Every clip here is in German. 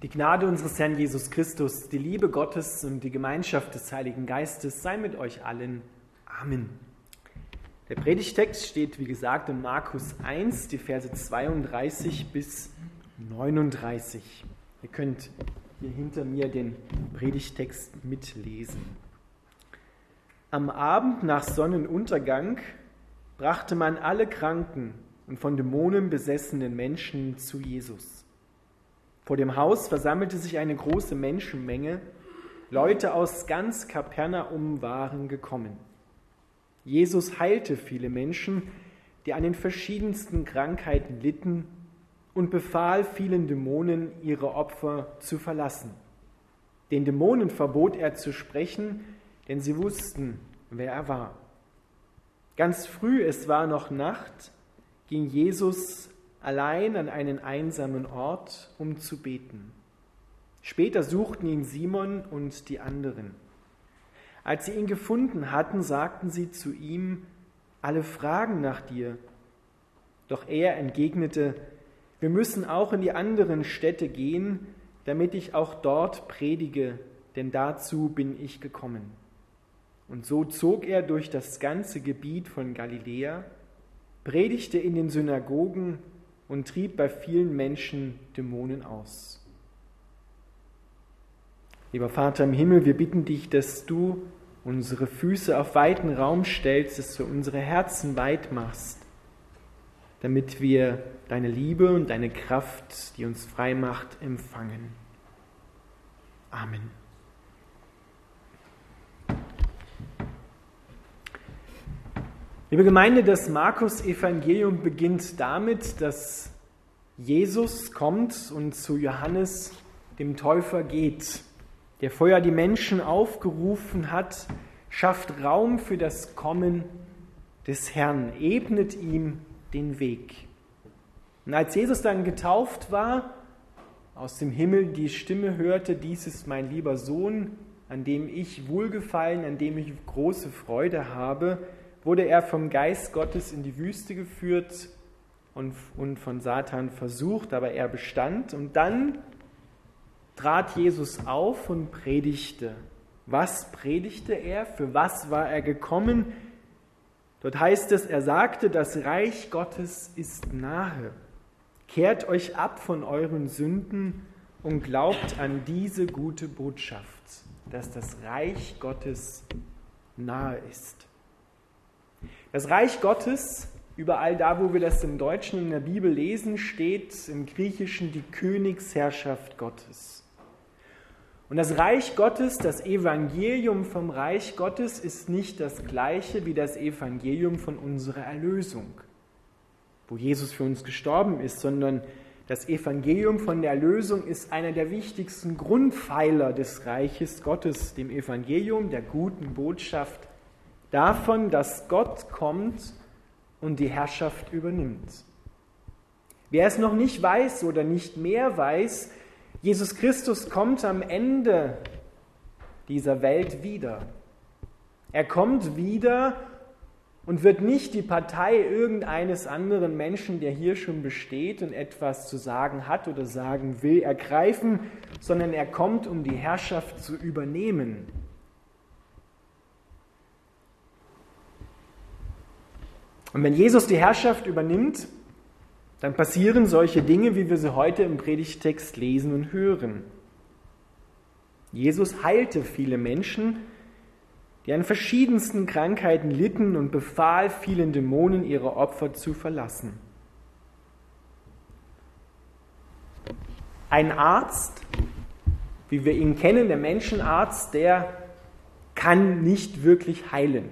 Die Gnade unseres Herrn Jesus Christus, die Liebe Gottes und die Gemeinschaft des Heiligen Geistes sei mit euch allen. Amen. Der Predigtext steht, wie gesagt, in Markus 1, die Verse 32 bis 39. Ihr könnt hier hinter mir den Predigtext mitlesen. Am Abend nach Sonnenuntergang brachte man alle Kranken und von Dämonen besessenen Menschen zu Jesus. Vor dem Haus versammelte sich eine große Menschenmenge. Leute aus ganz Kapernaum waren gekommen. Jesus heilte viele Menschen, die an den verschiedensten Krankheiten litten, und befahl vielen Dämonen, ihre Opfer zu verlassen. Den Dämonen verbot er zu sprechen, denn sie wussten, wer er war. Ganz früh, es war noch Nacht, ging Jesus allein an einen einsamen Ort, um zu beten. Später suchten ihn Simon und die anderen. Als sie ihn gefunden hatten, sagten sie zu ihm, alle fragen nach dir. Doch er entgegnete, wir müssen auch in die anderen Städte gehen, damit ich auch dort predige, denn dazu bin ich gekommen. Und so zog er durch das ganze Gebiet von Galiläa, predigte in den Synagogen und trieb bei vielen Menschen Dämonen aus. Lieber Vater im Himmel, wir bitten dich, dass du unsere Füße auf weiten Raum stellst, dass du unsere Herzen weit machst, damit wir deine Liebe und deine Kraft, die uns frei macht, empfangen. Amen. Liebe Gemeinde, das Markus-Evangelium beginnt damit, dass Jesus kommt und zu Johannes, dem Täufer, geht, der vorher die Menschen aufgerufen hat, schafft Raum für das Kommen des Herrn, ebnet ihm den Weg. Und als Jesus dann getauft war, aus dem Himmel die Stimme hörte, dies ist mein lieber Sohn, an dem ich wohlgefallen, an dem ich große Freude habe, wurde er vom Geist Gottes in die Wüste geführt und, und von Satan versucht, aber er bestand. Und dann trat Jesus auf und predigte. Was predigte er? Für was war er gekommen? Dort heißt es, er sagte, das Reich Gottes ist nahe. Kehrt euch ab von euren Sünden und glaubt an diese gute Botschaft, dass das Reich Gottes nahe ist. Das Reich Gottes, überall da, wo wir das im Deutschen in der Bibel lesen, steht im Griechischen die Königsherrschaft Gottes. Und das Reich Gottes, das Evangelium vom Reich Gottes ist nicht das gleiche wie das Evangelium von unserer Erlösung, wo Jesus für uns gestorben ist, sondern das Evangelium von der Erlösung ist einer der wichtigsten Grundpfeiler des Reiches Gottes, dem Evangelium der guten Botschaft davon, dass Gott kommt und die Herrschaft übernimmt. Wer es noch nicht weiß oder nicht mehr weiß, Jesus Christus kommt am Ende dieser Welt wieder. Er kommt wieder und wird nicht die Partei irgendeines anderen Menschen, der hier schon besteht und etwas zu sagen hat oder sagen will, ergreifen, sondern er kommt, um die Herrschaft zu übernehmen. Und wenn Jesus die Herrschaft übernimmt, dann passieren solche Dinge, wie wir sie heute im Predigtext lesen und hören. Jesus heilte viele Menschen, die an verschiedensten Krankheiten litten und befahl vielen Dämonen, ihre Opfer zu verlassen. Ein Arzt, wie wir ihn kennen, der Menschenarzt, der kann nicht wirklich heilen.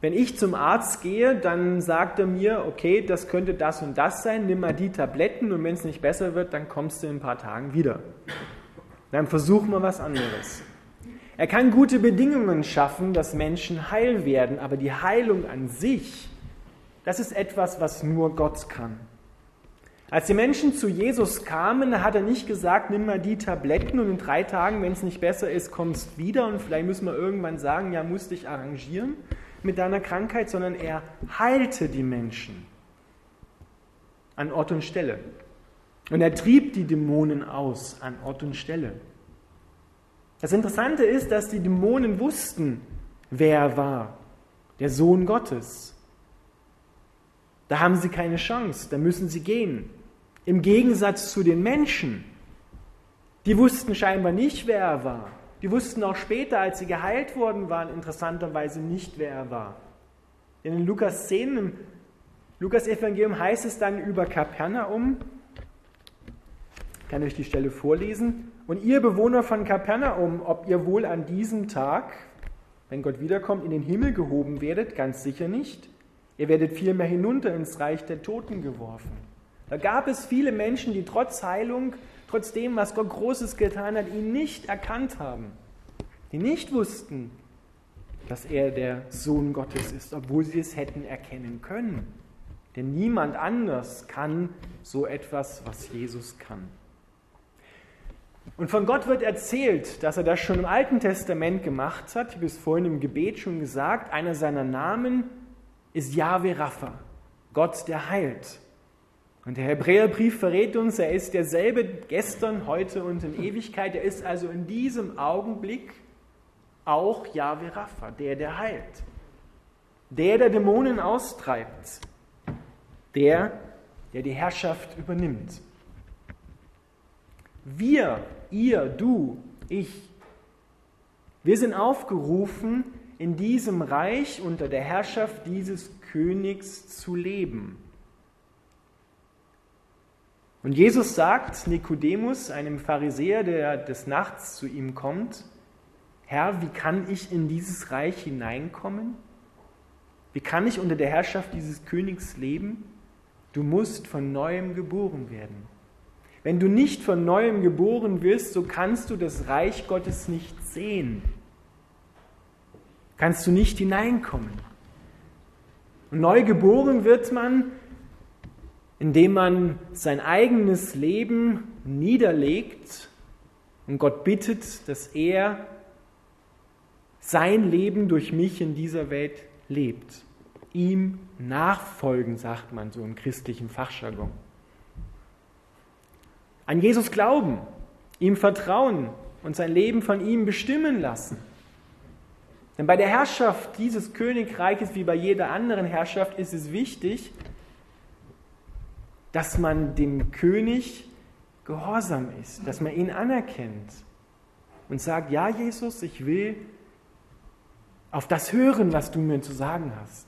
Wenn ich zum Arzt gehe, dann sagt er mir, okay, das könnte das und das sein, nimm mal die Tabletten und wenn es nicht besser wird, dann kommst du in ein paar Tagen wieder. Dann versuchen wir was anderes. Er kann gute Bedingungen schaffen, dass Menschen heil werden, aber die Heilung an sich, das ist etwas, was nur Gott kann. Als die Menschen zu Jesus kamen, hat er nicht gesagt, nimm mal die Tabletten und in drei Tagen, wenn es nicht besser ist, kommst wieder und vielleicht müssen wir irgendwann sagen, ja, musst dich arrangieren, mit deiner Krankheit, sondern er heilte die Menschen an Ort und Stelle. Und er trieb die Dämonen aus an Ort und Stelle. Das Interessante ist, dass die Dämonen wussten, wer er war, der Sohn Gottes. Da haben sie keine Chance, da müssen sie gehen. Im Gegensatz zu den Menschen, die wussten scheinbar nicht, wer er war. Die wussten auch später, als sie geheilt worden waren, interessanterweise nicht, wer er war. Denn in Lukas 10, im Lukas-Evangelium heißt es dann über Kapernaum, ich kann euch die Stelle vorlesen, und ihr Bewohner von Kapernaum, ob ihr wohl an diesem Tag, wenn Gott wiederkommt, in den Himmel gehoben werdet, ganz sicher nicht. Ihr werdet vielmehr hinunter ins Reich der Toten geworfen. Da gab es viele Menschen, die trotz Heilung, trotz dem, was Gott Großes getan hat, ihn nicht erkannt haben. Die nicht wussten, dass er der Sohn Gottes ist, obwohl sie es hätten erkennen können. Denn niemand anders kann so etwas, was Jesus kann. Und von Gott wird erzählt, dass er das schon im Alten Testament gemacht hat. Ich habe es vorhin im Gebet schon gesagt. Einer seiner Namen ist Yahweh Rapha, Gott, der heilt. Und der Hebräerbrief verrät uns, er ist derselbe gestern, heute und in Ewigkeit. Er ist also in diesem Augenblick auch Yahweh Rapha, der, der heilt. Der, der Dämonen austreibt. Der, der die Herrschaft übernimmt. Wir, ihr, du, ich, wir sind aufgerufen, in diesem Reich unter der Herrschaft dieses Königs zu leben. Und Jesus sagt Nikodemus, einem Pharisäer, der des Nachts zu ihm kommt, Herr, wie kann ich in dieses Reich hineinkommen? Wie kann ich unter der Herrschaft dieses Königs leben? Du musst von neuem geboren werden. Wenn du nicht von neuem geboren wirst, so kannst du das Reich Gottes nicht sehen kannst du nicht hineinkommen. Und neu geboren wird man, indem man sein eigenes Leben niederlegt und Gott bittet, dass er sein Leben durch mich in dieser Welt lebt. Ihm nachfolgen, sagt man so im christlichen Fachjargon. An Jesus glauben, ihm vertrauen und sein Leben von ihm bestimmen lassen. Denn bei der Herrschaft dieses Königreiches, wie bei jeder anderen Herrschaft, ist es wichtig, dass man dem König gehorsam ist, dass man ihn anerkennt und sagt, ja Jesus, ich will auf das hören, was du mir zu sagen hast.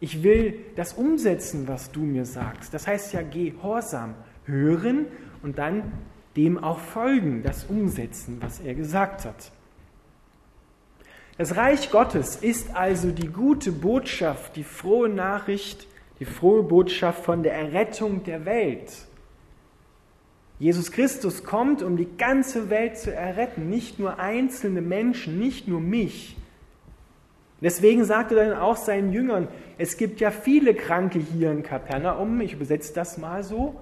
Ich will das umsetzen, was du mir sagst. Das heißt ja gehorsam, hören und dann dem auch folgen, das umsetzen, was er gesagt hat. Das Reich Gottes ist also die gute Botschaft, die frohe Nachricht, die frohe Botschaft von der Errettung der Welt. Jesus Christus kommt, um die ganze Welt zu erretten, nicht nur einzelne Menschen, nicht nur mich. Deswegen sagte er dann auch seinen Jüngern, es gibt ja viele Kranke hier in Kapernaum, ich übersetze das mal so.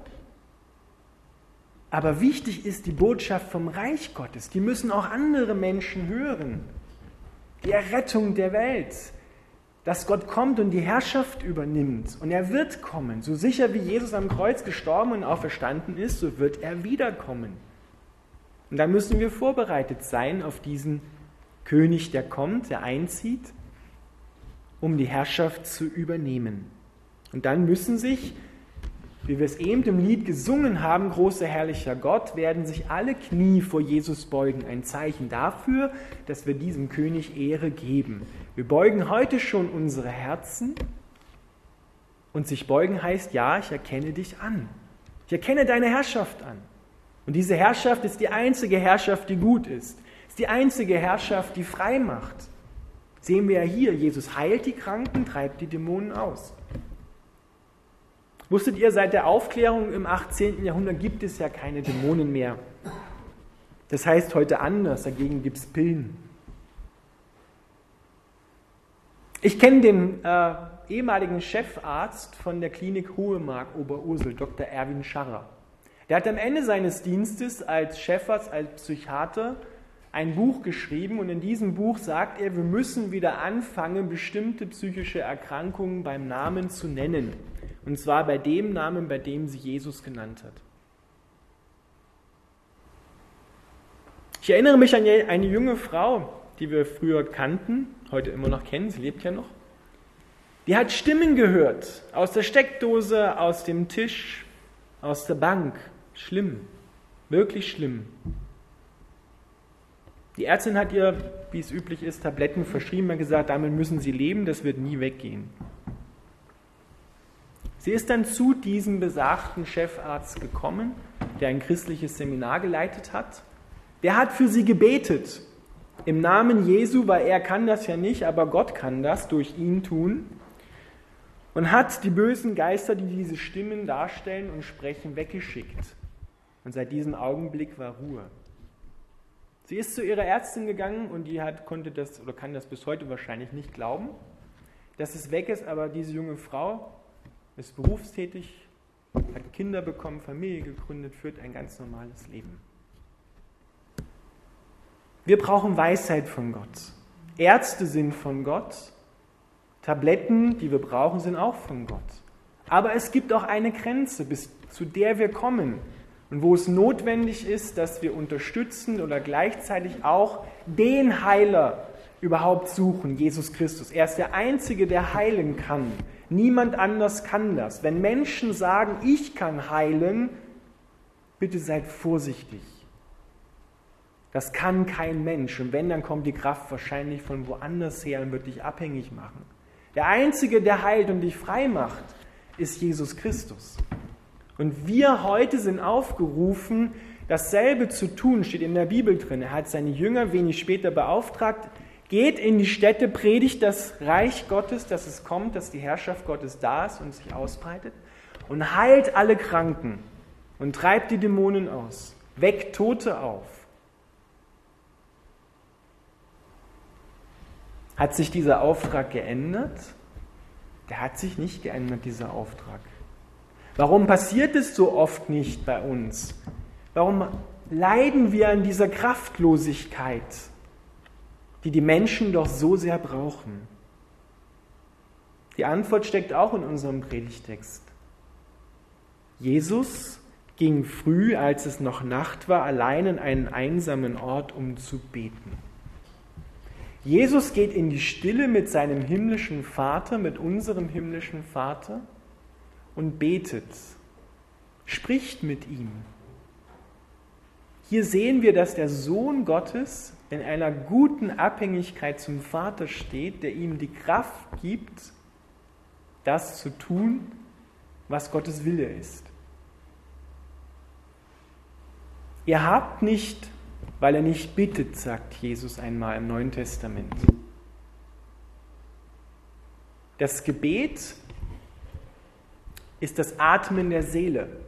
Aber wichtig ist die Botschaft vom Reich Gottes, die müssen auch andere Menschen hören die Errettung der Welt, dass Gott kommt und die Herrschaft übernimmt. Und er wird kommen. So sicher wie Jesus am Kreuz gestorben und auferstanden ist, so wird er wiederkommen. Und da müssen wir vorbereitet sein auf diesen König, der kommt, der einzieht, um die Herrschaft zu übernehmen. Und dann müssen sich wie wir es eben im Lied gesungen haben, großer herrlicher Gott, werden sich alle Knie vor Jesus beugen. Ein Zeichen dafür, dass wir diesem König Ehre geben. Wir beugen heute schon unsere Herzen. Und sich beugen heißt, ja, ich erkenne dich an. Ich erkenne deine Herrschaft an. Und diese Herrschaft ist die einzige Herrschaft, die gut ist. Ist die einzige Herrschaft, die frei macht. Sehen wir ja hier, Jesus heilt die Kranken, treibt die Dämonen aus. Wusstet ihr, seit der Aufklärung im 18. Jahrhundert gibt es ja keine Dämonen mehr. Das heißt heute anders, dagegen gibt es Pillen. Ich kenne den äh, ehemaligen Chefarzt von der Klinik Hohemark Oberursel, Dr. Erwin Scharrer. Der hat am Ende seines Dienstes als Chefarzt, als Psychiater ein Buch geschrieben und in diesem Buch sagt er, wir müssen wieder anfangen, bestimmte psychische Erkrankungen beim Namen zu nennen. Und zwar bei dem Namen, bei dem sie Jesus genannt hat. Ich erinnere mich an eine junge Frau, die wir früher kannten, heute immer noch kennen, sie lebt ja noch. Die hat Stimmen gehört, aus der Steckdose, aus dem Tisch, aus der Bank. Schlimm, wirklich schlimm. Die Ärztin hat ihr, wie es üblich ist, Tabletten verschrieben und gesagt, damit müssen sie leben, das wird nie weggehen. Sie ist dann zu diesem besagten Chefarzt gekommen, der ein christliches Seminar geleitet hat. Der hat für sie gebetet. Im Namen Jesu, weil er kann das ja nicht, aber Gott kann das durch ihn tun. Und hat die bösen Geister, die diese Stimmen darstellen und sprechen, weggeschickt. Und seit diesem Augenblick war Ruhe. Sie ist zu ihrer Ärztin gegangen und die hat, konnte das oder kann das bis heute wahrscheinlich nicht glauben, dass es weg ist, aber diese junge Frau ist berufstätig, hat Kinder bekommen, Familie gegründet, führt ein ganz normales Leben. Wir brauchen Weisheit von Gott. Ärzte sind von Gott. Tabletten, die wir brauchen, sind auch von Gott. Aber es gibt auch eine Grenze, bis zu der wir kommen und wo es notwendig ist, dass wir unterstützen oder gleichzeitig auch den Heiler überhaupt suchen, Jesus Christus. Er ist der Einzige, der heilen kann. Niemand anders kann das. Wenn Menschen sagen, ich kann heilen, bitte seid vorsichtig. Das kann kein Mensch. Und wenn, dann kommt die Kraft wahrscheinlich von woanders her und wird dich abhängig machen. Der Einzige, der heilt und dich frei macht, ist Jesus Christus. Und wir heute sind aufgerufen, dasselbe zu tun, steht in der Bibel drin. Er hat seine Jünger wenig später beauftragt, geht in die Städte, predigt das Reich Gottes, dass es kommt, dass die Herrschaft Gottes da ist und sich ausbreitet und heilt alle Kranken und treibt die Dämonen aus, weckt Tote auf. Hat sich dieser Auftrag geändert? Der hat sich nicht geändert, dieser Auftrag. Warum passiert es so oft nicht bei uns? Warum leiden wir an dieser Kraftlosigkeit, die die Menschen doch so sehr brauchen? Die Antwort steckt auch in unserem Predigtext. Jesus ging früh, als es noch Nacht war, allein in einen einsamen Ort, um zu beten. Jesus geht in die Stille mit seinem himmlischen Vater, mit unserem himmlischen Vater und betet, spricht mit ihm. Hier sehen wir, dass der Sohn Gottes in einer guten Abhängigkeit zum Vater steht, der ihm die Kraft gibt, das zu tun, was Gottes Wille ist. Ihr habt nicht, weil er nicht bittet, sagt Jesus einmal im Neuen Testament. Das Gebet ist das Atmen der Seele.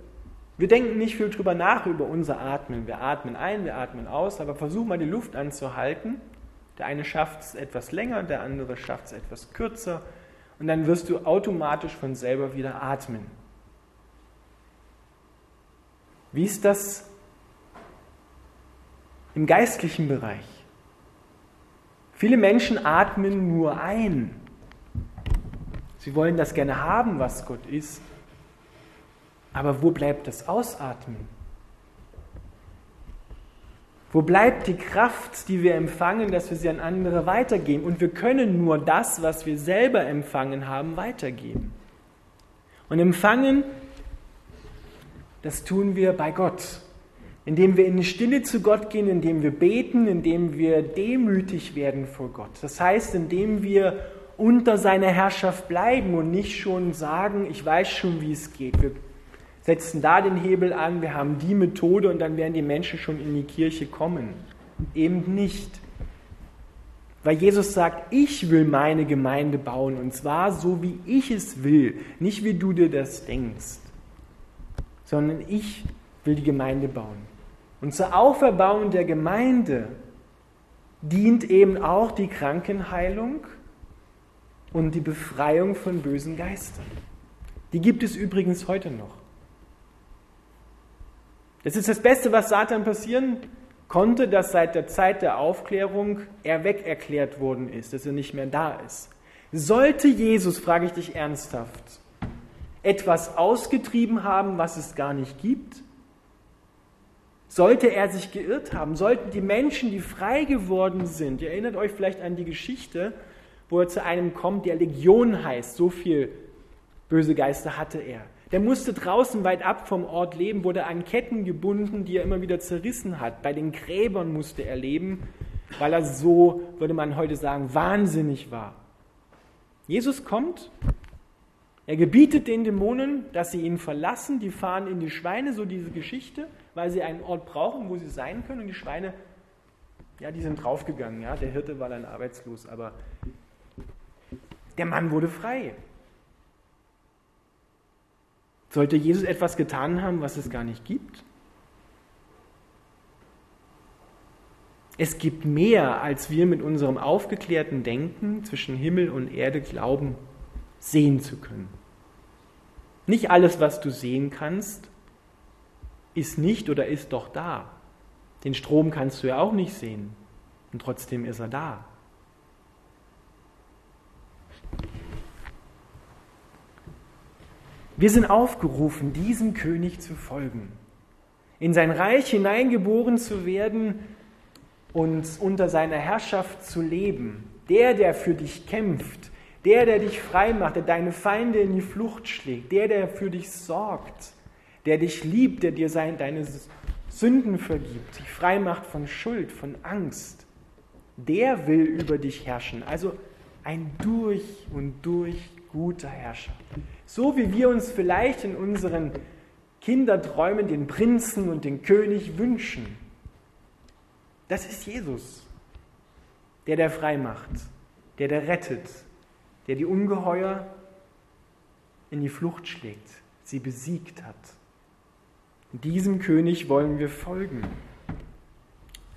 Wir denken nicht viel drüber nach über unser Atmen. Wir atmen ein, wir atmen aus, aber versuch mal die Luft anzuhalten. Der eine schafft es etwas länger, der andere schafft es etwas kürzer und dann wirst du automatisch von selber wieder atmen. Wie ist das im geistlichen Bereich? Viele Menschen atmen nur ein. Sie wollen das gerne haben, was Gott ist, aber wo bleibt das Ausatmen? Wo bleibt die Kraft, die wir empfangen, dass wir sie an andere weitergeben? Und wir können nur das, was wir selber empfangen haben, weitergeben. Und empfangen, das tun wir bei Gott, indem wir in die Stille zu Gott gehen, indem wir beten, indem wir demütig werden vor Gott. Das heißt, indem wir unter seiner Herrschaft bleiben und nicht schon sagen, ich weiß schon, wie es geht. Wir setzen da den Hebel an, wir haben die Methode und dann werden die Menschen schon in die Kirche kommen. Eben nicht. Weil Jesus sagt, ich will meine Gemeinde bauen und zwar so, wie ich es will, nicht wie du dir das denkst, sondern ich will die Gemeinde bauen. Und zur Auferbauung der Gemeinde dient eben auch die Krankenheilung und die Befreiung von bösen Geistern. Die gibt es übrigens heute noch. Das ist das Beste, was Satan passieren konnte, dass seit der Zeit der Aufklärung er wegerklärt worden ist, dass er nicht mehr da ist. Sollte Jesus, frage ich dich ernsthaft, etwas ausgetrieben haben, was es gar nicht gibt? Sollte er sich geirrt haben, sollten die Menschen, die frei geworden sind, ihr erinnert euch vielleicht an die Geschichte, wo er zu einem kommt, der Legion heißt, so viel böse Geister hatte er. Der musste draußen weit ab vom Ort leben, wurde an Ketten gebunden, die er immer wieder zerrissen hat. Bei den Gräbern musste er leben, weil er so, würde man heute sagen, wahnsinnig war. Jesus kommt, er gebietet den Dämonen, dass sie ihn verlassen, die fahren in die Schweine, so diese Geschichte, weil sie einen Ort brauchen, wo sie sein können und die Schweine, ja, die sind draufgegangen, ja, der Hirte war dann arbeitslos, aber der Mann wurde frei. Sollte Jesus etwas getan haben, was es gar nicht gibt? Es gibt mehr, als wir mit unserem aufgeklärten Denken zwischen Himmel und Erde glauben, sehen zu können. Nicht alles, was du sehen kannst, ist nicht oder ist doch da. Den Strom kannst du ja auch nicht sehen und trotzdem ist er da. Wir sind aufgerufen, diesem König zu folgen, in sein Reich hineingeboren zu werden und unter seiner Herrschaft zu leben. Der, der für dich kämpft, der, der dich frei macht, der deine Feinde in die Flucht schlägt, der, der für dich sorgt, der dich liebt, der dir sein, deine Sünden vergibt, dich frei macht von Schuld, von Angst, der will über dich herrschen. Also ein durch und durch guter Herrscher. So wie wir uns vielleicht in unseren Kinderträumen den Prinzen und den König wünschen. Das ist Jesus, der der frei macht, der der rettet, der die Ungeheuer in die Flucht schlägt, sie besiegt hat. Diesem König wollen wir folgen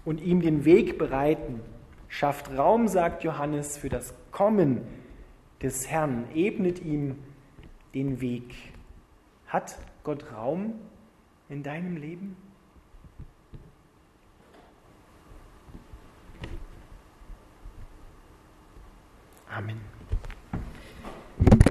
und ihm den Weg bereiten. Schafft Raum, sagt Johannes, für das Kommen des Herrn, ebnet ihm den Weg. Hat Gott Raum in deinem Leben? Amen.